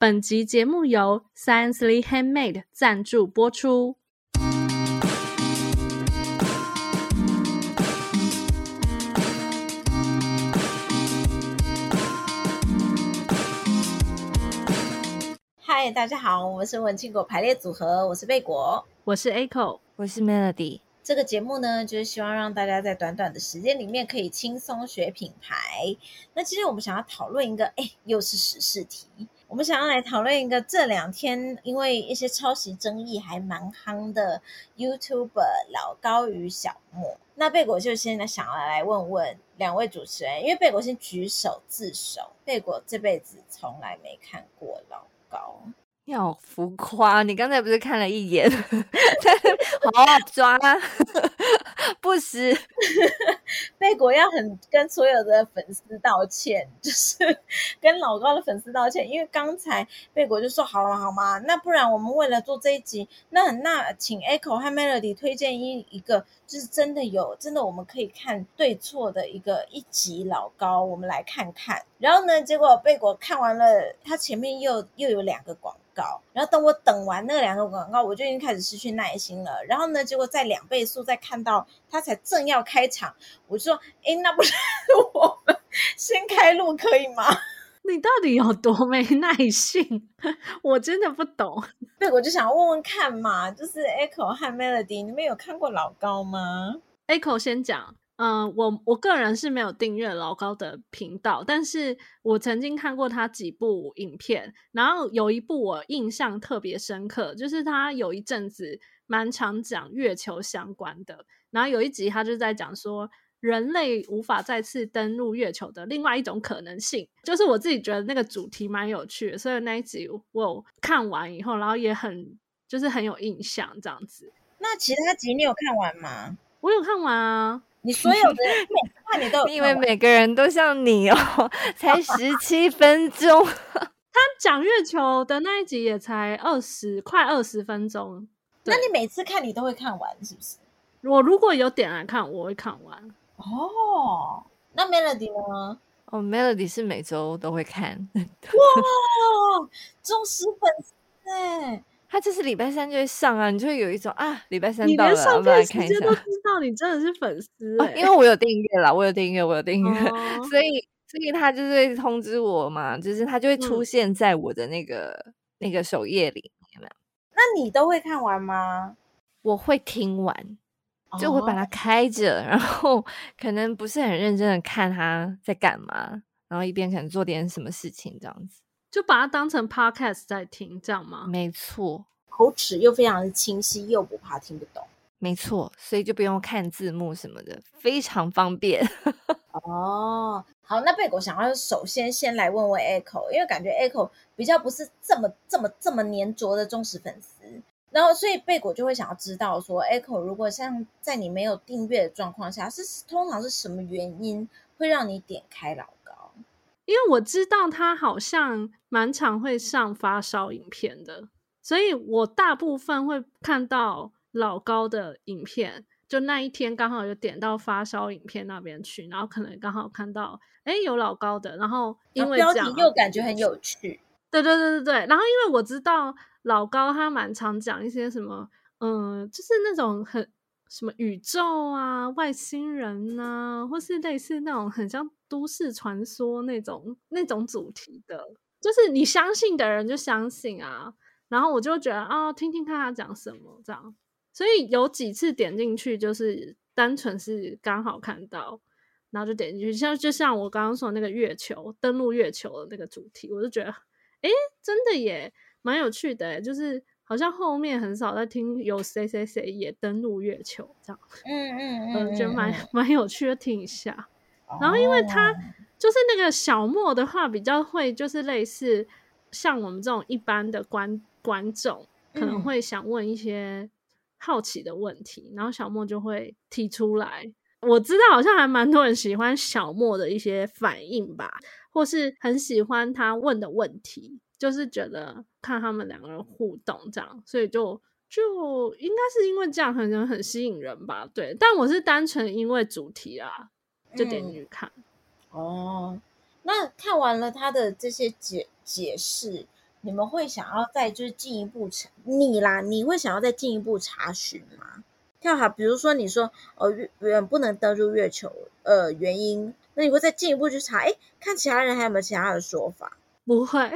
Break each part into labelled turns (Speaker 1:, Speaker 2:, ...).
Speaker 1: 本集节目由 Sciencely Handmade 赞助播出。
Speaker 2: 嗨，大家好，我们是文青果排列组合，我是贝果，
Speaker 1: 我是 Echo，
Speaker 3: 我是 Melody。
Speaker 2: 这个节目呢，就是希望让大家在短短的时间里面可以轻松学品牌。那其实我们想要讨论一个，哎，又是时事题。我们想要来讨论一个这两天因为一些抄袭争议还蛮夯的 YouTuber 老高与小莫。那贝果就现在想要来问问两位主持人，因为贝果先举手自首，贝果这辈子从来没看过老高。
Speaker 3: 你好浮夸！你刚才不是看了一眼？好好抓，不实。
Speaker 2: 贝果要很跟所有的粉丝道歉，就是跟老高的粉丝道歉，因为刚才贝果就说好了好吗？那不然我们为了做这一集，那那请 Echo 和 Melody 推荐一一个，就是真的有真的我们可以看对错的一个一集老高，我们来看看。然后呢，结果贝果看完了，他前面又又有两个广告。然后等我等完那两个广告，我就已经开始失去耐心了。然后呢，结果在两倍速再看到他才正要开场，我就说：“哎，那不是我们先开录可以吗？”
Speaker 1: 你到底有多没耐性？我真的不懂。
Speaker 2: 对，我就想要问问看嘛，就是 Echo 和 Melody，你们有看过老高吗
Speaker 1: ？Echo 先讲。嗯、呃，我我个人是没有订阅老高的频道，但是我曾经看过他几部影片，然后有一部我印象特别深刻，就是他有一阵子蛮常讲月球相关的，然后有一集他就在讲说人类无法再次登陆月球的另外一种可能性，就是我自己觉得那个主题蛮有趣的，所以那一集我看完以后，然后也很就是很有印象这样子。
Speaker 2: 那其他集你有看完吗？
Speaker 1: 我有看完啊。
Speaker 2: 你所有的每看你都有，
Speaker 3: 你以为每个人都像你哦？才 十七分钟，
Speaker 1: 他讲月球的那一集也才二十，快二十分钟。
Speaker 2: 那你每次看你都会看完是不是？
Speaker 1: 我如果有点来看，我会看完。
Speaker 2: 哦，那 Melody 呢？
Speaker 3: 哦，Melody 是每周都会看。
Speaker 2: 哇，忠实粉丝哎。
Speaker 3: 他就是礼拜三就会上啊，你就会有一种啊，礼拜三到了，
Speaker 1: 我们来看一下。都知道你真的是粉丝、欸哦，
Speaker 3: 因为我有订阅啦，我有订阅，我有订阅，哦、所以所以他就是会通知我嘛，就是他就会出现在我的那个、嗯、那个首页里面。
Speaker 2: 那你都会看完吗？
Speaker 3: 我会听完，就会把它开着，哦、然后可能不是很认真的看他在干嘛，然后一边可能做点什么事情这样子。
Speaker 1: 就把它当成 podcast 在听，这样吗？
Speaker 3: 没错，
Speaker 2: 口齿又非常的清晰，又不怕听不懂。
Speaker 3: 没错，所以就不用看字幕什么的，非常方便。
Speaker 2: 哦，好，那贝果想要首先先来问问 Echo，因为感觉 Echo 比较不是这么这么这么粘着的忠实粉丝，然后所以贝果就会想要知道说，Echo 如果像在你没有订阅的状况下，是通常是什么原因会让你点开老高？
Speaker 1: 因为我知道他好像蛮常会上发烧影片的，所以我大部分会看到老高的影片。就那一天刚好有点到发烧影片那边去，然后可能刚好看到，哎，有老高的，然后因为这样
Speaker 2: 标题又感觉很有趣。
Speaker 1: 对对对对对，然后因为我知道老高他蛮常讲一些什么，嗯，就是那种很。什么宇宙啊，外星人啊，或是类似那种很像都市传说那种那种主题的，就是你相信的人就相信啊。然后我就觉得啊、哦，听听看他讲什么这样。所以有几次点进去，就是单纯是刚好看到，然后就点进去。像就像我刚刚说那个月球登陆月球的那个主题，我就觉得，哎，真的也蛮有趣的，就是。好像后面很少在听有谁谁谁也登陆月球这样，
Speaker 2: 嗯嗯嗯，
Speaker 1: 嗯，觉得蛮蛮有趣的，听一下。然后因为他就是那个小莫的话，比较会就是类似像我们这种一般的观观众，可能会想问一些好奇的问题，然后小莫就会提出来。我知道好像还蛮多人喜欢小莫的一些反应吧，或是很喜欢他问的问题。就是觉得看他们两个人互动这样，所以就就应该是因为这样很很吸引人吧。对，但我是单纯因为主题啊，就点进去看。
Speaker 2: 嗯。哦，那看完了他的这些解解释，你们会想要再就是进一步查你啦？你会想要再进一步查询吗？跳好，比如说你说哦，月不能登入月球，呃，原因，那你会再进一步去查？哎，看其他人还有没有其他的说法？
Speaker 1: 不会。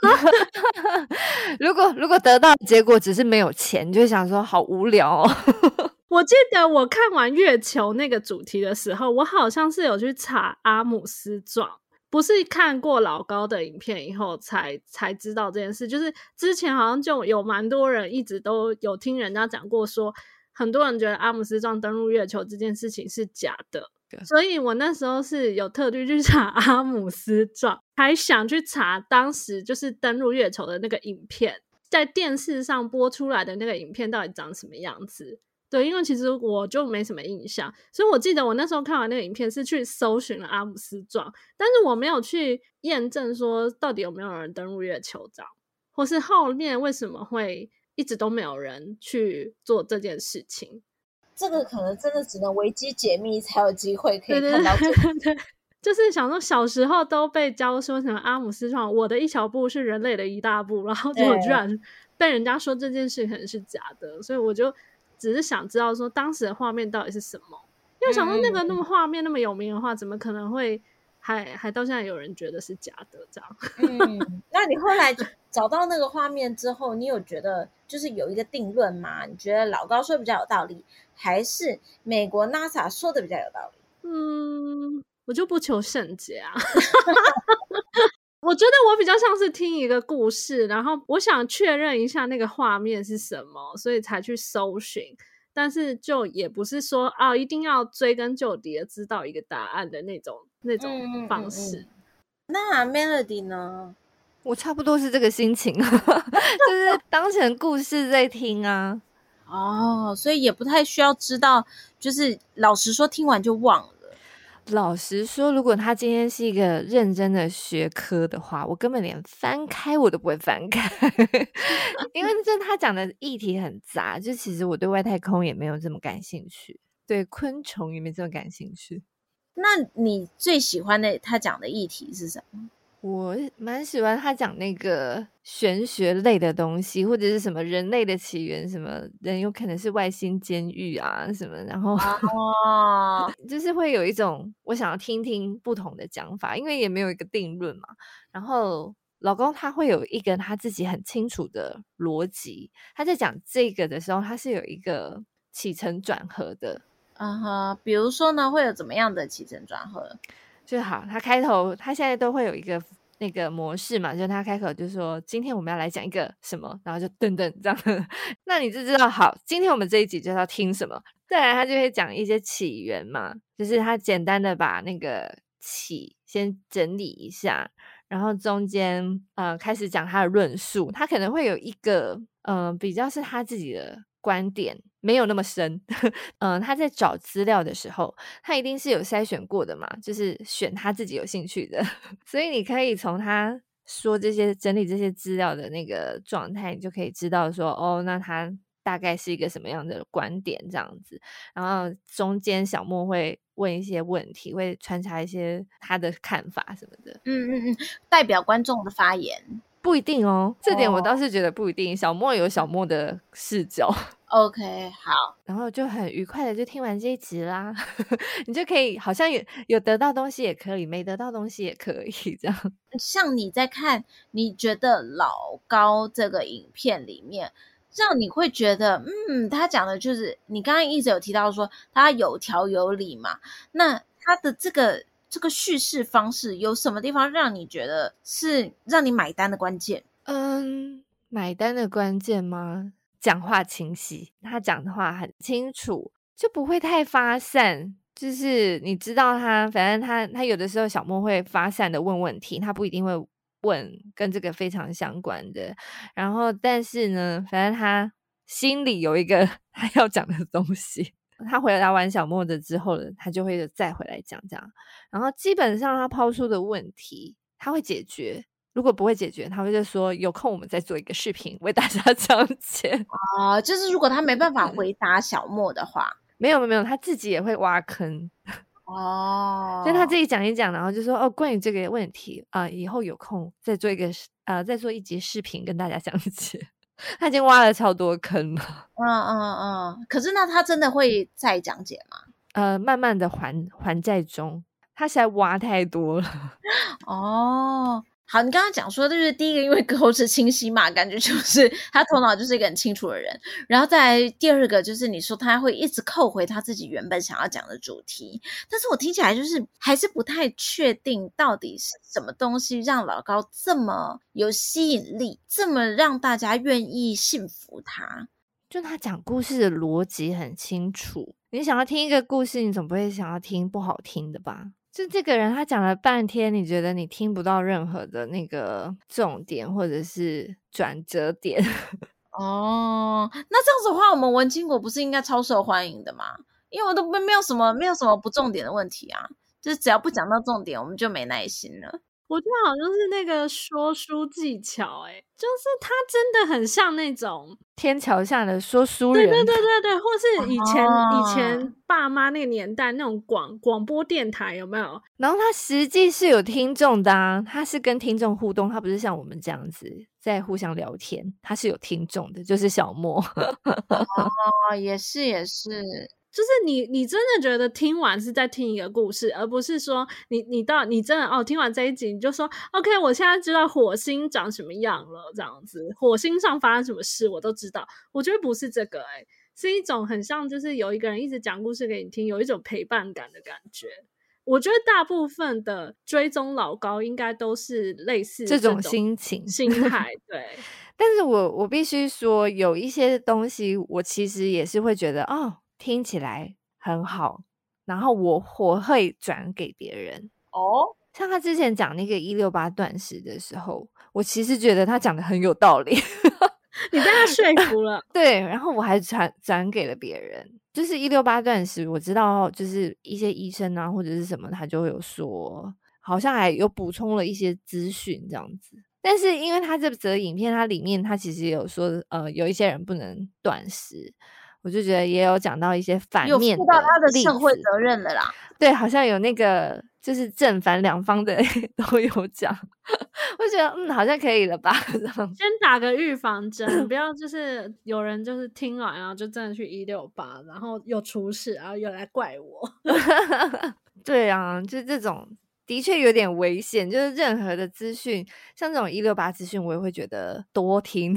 Speaker 3: 如果如果得到结果只是没有钱，你就会想说好无聊哦。
Speaker 1: 我记得我看完月球那个主题的时候，我好像是有去查阿姆斯壮，不是看过老高的影片以后才才知道这件事。就是之前好像就有蛮多人一直都有听人家讲过，说很多人觉得阿姆斯壮登陆月球这件事情是假的，所以我那时候是有特地去查阿姆斯壮，还想去查当时就是登陆月球的那个影片，在电视上播出来的那个影片到底长什么样子。对，因为其实我就没什么印象，所以我记得我那时候看完那个影片是去搜寻了阿姆斯壮，但是我没有去验证说到底有没有人登陆月球这样，或是后面为什么会一直都没有人去做这件事情。
Speaker 2: 这个可能真的只能维基解密才有机会可以看到。
Speaker 1: 对，对，对，就是想说小时候都被教说什么阿姆斯壮，我的一小步是人类的一大步，然后结果居然被人家说这件事可能是假的，所以我就。只是想知道说当时的画面到底是什么，因为想说那个那么画面那么有名的话，怎么可能会还还到现在有人觉得是假的这样？
Speaker 2: 嗯，那你后来找到那个画面之后，你有觉得就是有一个定论吗？你觉得老高说比较有道理，还是美国 NASA 说的比较有道理？
Speaker 1: 嗯，我就不求甚解啊。我觉得我比较像是听一个故事，然后我想确认一下那个画面是什么，所以才去搜寻。但是就也不是说啊，一定要追根究底的知道一个答案的那种那种方式。嗯嗯嗯。
Speaker 2: 那 Melody 呢？
Speaker 3: 我差不多是这个心情，就是当成故事在听啊。
Speaker 2: 哦，所以也不太需要知道，就是老实说，听完就忘了。
Speaker 3: 老实说，如果他今天是一个认真的学科的话，我根本连翻开我都不会翻开，因为这他讲的议题很杂。就其实我对外太空也没有这么感兴趣，对昆虫也没这么感兴趣。
Speaker 2: 那你最喜欢的他讲的议题是什么？
Speaker 3: 我蛮喜欢他讲那个玄学类的东西，或者是什么人类的起源，什么人有可能是外星监狱啊什么，然后
Speaker 2: 哦，
Speaker 3: 就是会有一种我想要听听不同的讲法，因为也没有一个定论嘛。然后老公他会有一个他自己很清楚的逻辑，他在讲这个的时候，他是有一个起承转合的。
Speaker 2: 嗯哼，比如说呢，会有怎么样的起承转合？
Speaker 3: 就好，他开头他现在都会有一个那个模式嘛，就他开口就说：“今天我们要来讲一个什么？”然后就噔噔这样，那你就知道好，今天我们这一集就要听什么。再来，他就会讲一些起源嘛，就是他简单的把那个起先整理一下，然后中间呃开始讲他的论述，他可能会有一个嗯、呃、比较是他自己的观点。没有那么深，嗯、他在找资料的时候，他一定是有筛选过的嘛，就是选他自己有兴趣的，所以你可以从他说这些整理这些资料的那个状态，你就可以知道说，哦，那他大概是一个什么样的观点这样子。然后中间小莫会问一些问题，会穿插一些他的看法什么的，
Speaker 2: 嗯嗯嗯，代表观众的发言。
Speaker 3: 不一定哦，这点我倒是觉得不一定。Oh. 小莫有小莫的视角
Speaker 2: ，OK，好，
Speaker 3: 然后就很愉快的就听完这一集啦。你就可以好像有有得到东西也可以，没得到东西也可以这样。
Speaker 2: 像你在看，你觉得老高这个影片里面，让你会觉得，嗯，他讲的就是你刚刚一直有提到说他有条有理嘛？那他的这个。这个叙事方式有什么地方让你觉得是让你买单的关键？
Speaker 3: 嗯，买单的关键吗？讲话清晰，他讲的话很清楚，就不会太发散。就是你知道他，反正他他有的时候小莫会发散的问问题，他不一定会问跟这个非常相关的。然后，但是呢，反正他心里有一个 他要讲的东西。他回答完小莫的之后呢，他就会再回来讲这样，然后基本上他抛出的问题他会解决，如果不会解决，他会就说有空我们再做一个视频为大家 讲解
Speaker 2: 啊。就是如果他没办法回答小莫的话，
Speaker 3: 没有没有，他自己也会挖坑
Speaker 2: 哦，
Speaker 3: 就他自己讲一讲，然后就说哦，关于这个问题啊、呃，以后有空再做一个呃，再做一集视频跟大家讲解。他已经挖了超多坑了。
Speaker 2: 嗯嗯嗯，可是那他真的会再讲解吗？
Speaker 3: 呃，慢慢的还还债中，他实在挖太多了。
Speaker 2: 哦。好，你刚刚讲说，就是第一个，因为口齿清晰嘛，感觉就是他头脑就是一个很清楚的人。然后再来第二个，就是你说他会一直扣回他自己原本想要讲的主题，但是我听起来就是还是不太确定到底是什么东西让老高这么有吸引力，这么让大家愿意信服他。
Speaker 3: 就他讲故事的逻辑很清楚，你想要听一个故事，你总不会想要听不好听的吧？就这个人，他讲了半天，你觉得你听不到任何的那个重点或者是转折点
Speaker 2: 哦。那这样子的话，我们文清果不是应该超受欢迎的吗？因为我都没没有什么没有什么不重点的问题啊，就是只要不讲到重点，我们就没耐心了。
Speaker 1: 我觉得好像是那个说书技巧，欸，哎，就是他真的很像那种
Speaker 3: 天桥下的说书人，
Speaker 1: 对对对对对，或是以前、哦、以前爸妈那个年代那种广广播电台有没有？
Speaker 3: 然后他实际是有听众的啊，他是跟听众互动，他不是像我们这样子在互相聊天，他是有听众的，就是小莫。
Speaker 2: 哦，也是也是。
Speaker 1: 就是你，你真的觉得听完是在听一个故事，而不是说你，你到你真的哦，听完这一集你就说，OK，我现在知道火星长什么样了，这样子，火星上发生什么事我都知道。我觉得不是这个、欸，哎，是一种很像，就是有一个人一直讲故事给你听，有一种陪伴感的感觉。我觉得大部分的追踪老高应该都是类似这种，
Speaker 3: 这种心情
Speaker 1: 心态，对。
Speaker 3: 但是我我必须说，有一些东西，我其实也是会觉得，哦。听起来很好，然后我我会转给别人
Speaker 2: 哦。
Speaker 3: 像他之前讲那个一六八断食的时候，我其实觉得他讲的很有道理，
Speaker 1: 你被他说服了。
Speaker 3: 对，然后我还转转给了别人。就是一六八断食，我知道就是一些医生啊或者是什么，他就会有说，好像还有补充了一些资讯这样子。但是因为他这则影片，它里面他其实有说，呃，有一些人不能断食。我就觉得也有讲到一些反面的，有
Speaker 2: 负到他的社会责任了啦。
Speaker 3: 对，好像有那个就是正反两方的 都有讲。我觉得嗯，好像可以了吧。
Speaker 1: 先打个预防针，不要就是有人就是听完然后就真的去一六八，然后又出事，然后又来怪我。
Speaker 3: 对啊，就这种的确有点危险。就是任何的资讯，像这种一六八资讯，我也会觉得多听，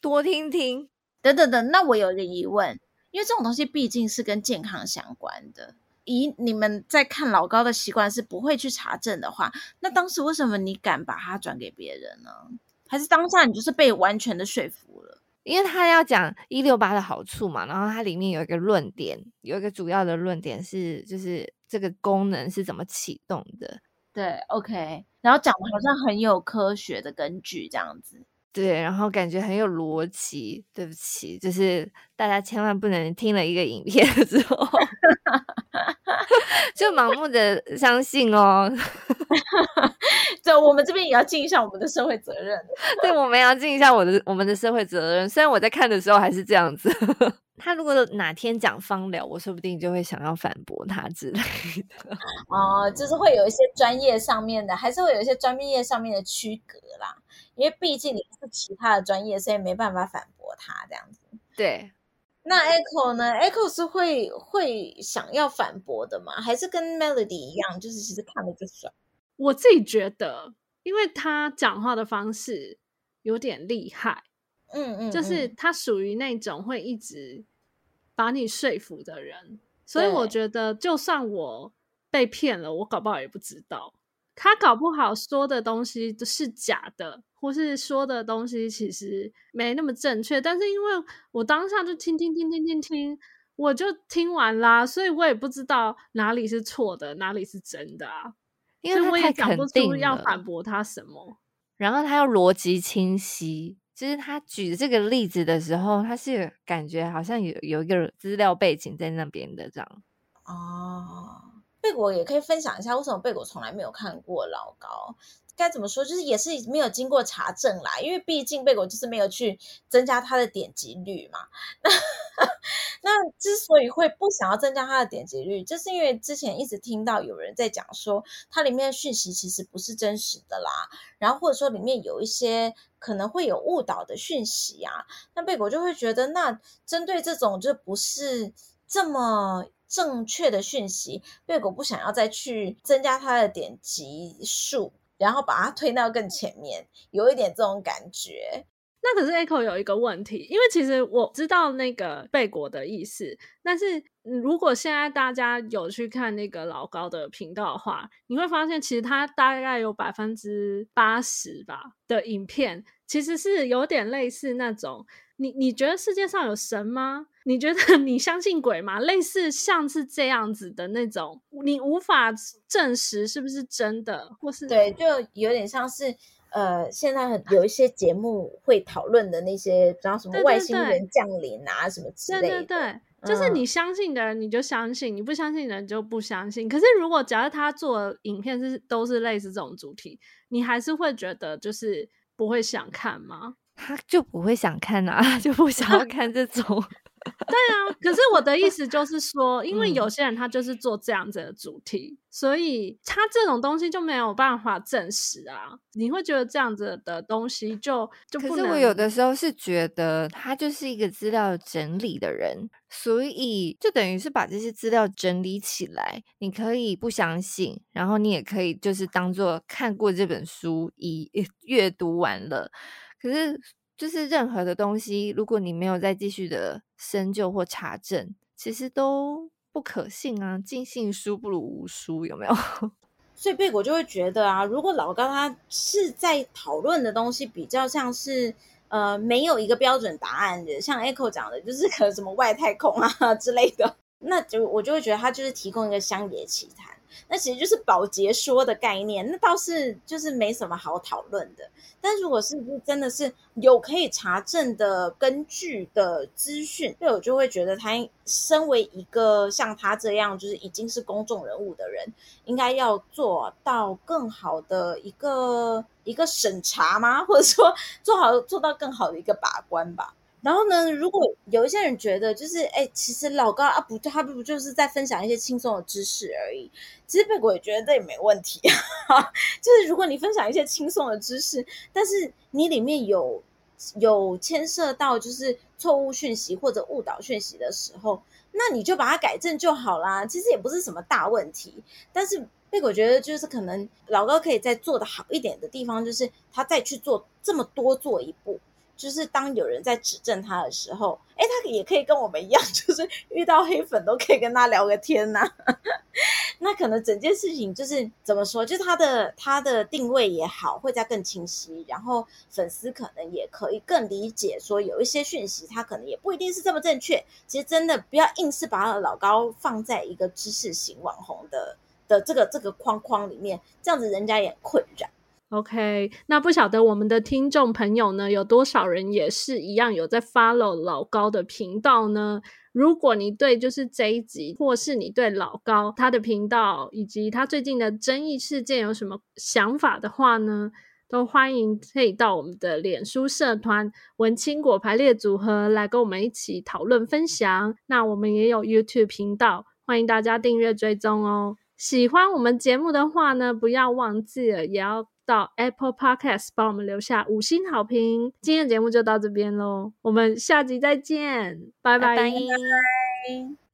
Speaker 3: 多听听。
Speaker 2: 等等等，那我有一个疑问，因为这种东西毕竟是跟健康相关的。以你们在看老高的习惯是不会去查证的话，那当时为什么你敢把它转给别人呢？还是当下你就是被完全的说服了？
Speaker 3: 因为他要讲一六八的好处嘛，然后它里面有一个论点，有一个主要的论点是，就是这个功能是怎么启动的。
Speaker 2: 对，OK，然后讲的好像很有科学的根据这样子。
Speaker 3: 对，然后感觉很有逻辑。对不起，就是大家千万不能听了一个影片之后 就盲目的相信哦。
Speaker 2: 对，我们这边也要尽一下我们的社会责任。
Speaker 3: 对，我们要尽一下我的我们的社会责任。虽然我在看的时候还是这样子。他如果哪天讲芳疗，我说不定就会想要反驳他之类的。
Speaker 2: 哦，就是会有一些专业上面的，还是会有一些专业上面的区隔啦。因为毕竟你是其他的专业，所以没办法反驳他这样子。
Speaker 3: 对，
Speaker 2: 那 Echo 呢？Echo 是会会想要反驳的吗？还是跟 Melody 一样，就是其实看了就爽？
Speaker 1: 我自己觉得，因为他讲话的方式有点厉害，
Speaker 2: 嗯，嗯嗯，
Speaker 1: 就是他属于那种会一直把你说服的人，所以我觉得，就算我被骗了，我搞不好也不知道。他搞不好说的东西都是假的，或是说的东西其实没那么正确。但是因为我当下就听听听听听听，我就听完啦，所以我也不知道哪里是错的，哪里是真的啊。
Speaker 3: 因为我也讲不出
Speaker 1: 要反驳他什么。
Speaker 3: 然后他又逻辑清晰，其实他举这个例子的时候，他是感觉好像有有一个资料背景在那边的这样。
Speaker 2: 哦。贝果也可以分享一下，为什么贝果从来没有看过老高？该怎么说，就是也是没有经过查证啦，因为毕竟贝果就是没有去增加它的点击率嘛。那那之所以会不想要增加它的点击率，就是因为之前一直听到有人在讲说，它里面的讯息其实不是真实的啦，然后或者说里面有一些可能会有误导的讯息啊，那贝果就会觉得，那针对这种就不是这么正确的讯息，贝果不想要再去增加它的点击数。然后把它推到更前面，有一点这种感觉。
Speaker 1: 那可是 Echo 有一个问题，因为其实我知道那个贝果的意思，但是如果现在大家有去看那个老高的频道的话，你会发现其实他大概有百分之八十吧的影片，其实是有点类似那种。你你觉得世界上有神吗？你觉得 你相信鬼吗？类似像是这样子的那种，你无法证实是不是真的，或是
Speaker 2: 对，就有点像是呃，现在很有一些节目会讨论的那些，比方什么外星人降临啊，什么之类的。对对对，
Speaker 1: 就是你相信的人你就相信，你不相信的人就不相信。可是如果假设他做影片是都是类似这种主题，你还是会觉得就是不会想看吗？
Speaker 3: 他就不会想看啊，就不想要 看这种。
Speaker 1: 对啊，可是我的意思就是说，因为有些人他就是做这样子的主题，嗯、所以他这种东西就没有办法证实啊。你会觉得这样子的东西就就不能。
Speaker 3: 可是我有的时候是觉得他就是一个资料整理的人，所以就等于是把这些资料整理起来。你可以不相信，然后你也可以就是当做看过这本书，已阅读完了。可是，就是任何的东西，如果你没有再继续的深究或查证，其实都不可信啊。尽信书不如无书，有没有？
Speaker 2: 所以贝果就会觉得啊，如果老高他是在讨论的东西比较像是呃没有一个标准答案的，像 Echo 讲的，就是可能什么外太空啊之类的，那就我就会觉得他就是提供一个乡野奇谈。那其实就是保洁说的概念，那倒是就是没什么好讨论的。但如果是不是真的是有可以查证的根据的资讯，对，我就会觉得他身为一个像他这样就是已经是公众人物的人，应该要做到更好的一个一个审查吗？或者说做好做到更好的一个把关吧。然后呢，如果有一些人觉得，就是哎，其实老高啊，不，他不就是在分享一些轻松的知识而已。其实贝果也觉得这也没问题啊。就是如果你分享一些轻松的知识，但是你里面有有牵涉到就是错误讯息或者误导讯息的时候，那你就把它改正就好啦。其实也不是什么大问题。但是贝果觉得，就是可能老高可以再做得好一点的地方，就是他再去做这么多做一步。就是当有人在指正他的时候，哎，他也可以跟我们一样，就是遇到黑粉都可以跟他聊个天呐、啊。那可能整件事情就是怎么说，就是他的他的定位也好，会再更清晰，然后粉丝可能也可以更理解，说有一些讯息他可能也不一定是这么正确。其实真的不要硬是把他的老高放在一个知识型网红的的这个这个框框里面，这样子人家也困扰。
Speaker 1: OK，那不晓得我们的听众朋友呢，有多少人也是一样有在 follow 老高的频道呢？如果你对就是这一集，或是你对老高他的频道以及他最近的争议事件有什么想法的话呢，都欢迎可以到我们的脸书社团“文青果排列组合”来跟我们一起讨论分享。那我们也有 YouTube 频道，欢迎大家订阅追踪哦。喜欢我们节目的话呢，不要忘记了也要。到 Apple Podcast 帮我们留下五星好评。今天的节目就到这边喽，我们下集再见，拜拜。
Speaker 2: 拜拜。